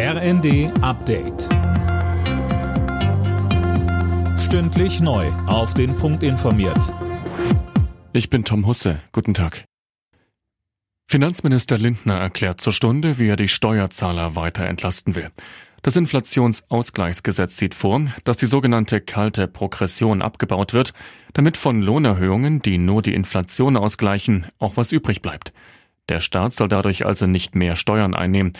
RND Update. Stündlich neu. Auf den Punkt informiert. Ich bin Tom Husse. Guten Tag. Finanzminister Lindner erklärt zur Stunde, wie er die Steuerzahler weiter entlasten will. Das Inflationsausgleichsgesetz sieht vor, dass die sogenannte kalte Progression abgebaut wird, damit von Lohnerhöhungen, die nur die Inflation ausgleichen, auch was übrig bleibt. Der Staat soll dadurch also nicht mehr Steuern einnehmen.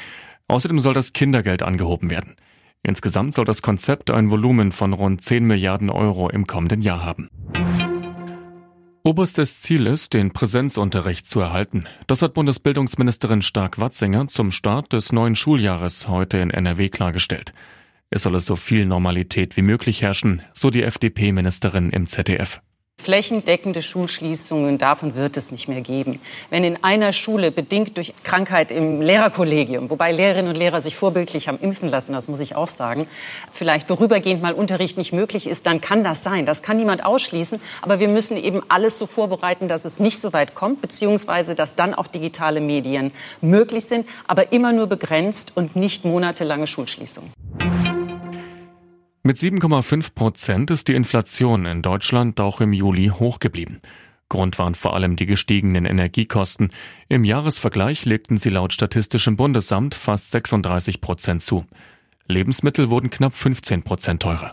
Außerdem soll das Kindergeld angehoben werden. Insgesamt soll das Konzept ein Volumen von rund 10 Milliarden Euro im kommenden Jahr haben. Oberstes Ziel ist, den Präsenzunterricht zu erhalten. Das hat Bundesbildungsministerin Stark-Watzinger zum Start des neuen Schuljahres heute in NRW klargestellt. Es solle so viel Normalität wie möglich herrschen, so die FDP-Ministerin im ZDF. Flächendeckende Schulschließungen, davon wird es nicht mehr geben. Wenn in einer Schule bedingt durch Krankheit im Lehrerkollegium, wobei Lehrerinnen und Lehrer sich vorbildlich haben impfen lassen, das muss ich auch sagen, vielleicht vorübergehend mal Unterricht nicht möglich ist, dann kann das sein. Das kann niemand ausschließen. Aber wir müssen eben alles so vorbereiten, dass es nicht so weit kommt, beziehungsweise dass dann auch digitale Medien möglich sind, aber immer nur begrenzt und nicht monatelange Schulschließungen. Mit 7,5 Prozent ist die Inflation in Deutschland auch im Juli hoch geblieben. Grund waren vor allem die gestiegenen Energiekosten. Im Jahresvergleich legten sie laut Statistischem Bundesamt fast 36 Prozent zu. Lebensmittel wurden knapp 15 Prozent teurer.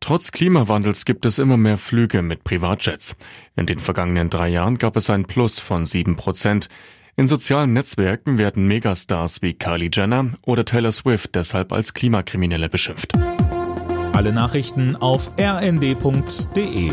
Trotz Klimawandels gibt es immer mehr Flüge mit Privatjets. In den vergangenen drei Jahren gab es ein Plus von 7 Prozent. In sozialen Netzwerken werden Megastars wie Kylie Jenner oder Taylor Swift deshalb als Klimakriminelle beschimpft. Alle Nachrichten auf rnd.de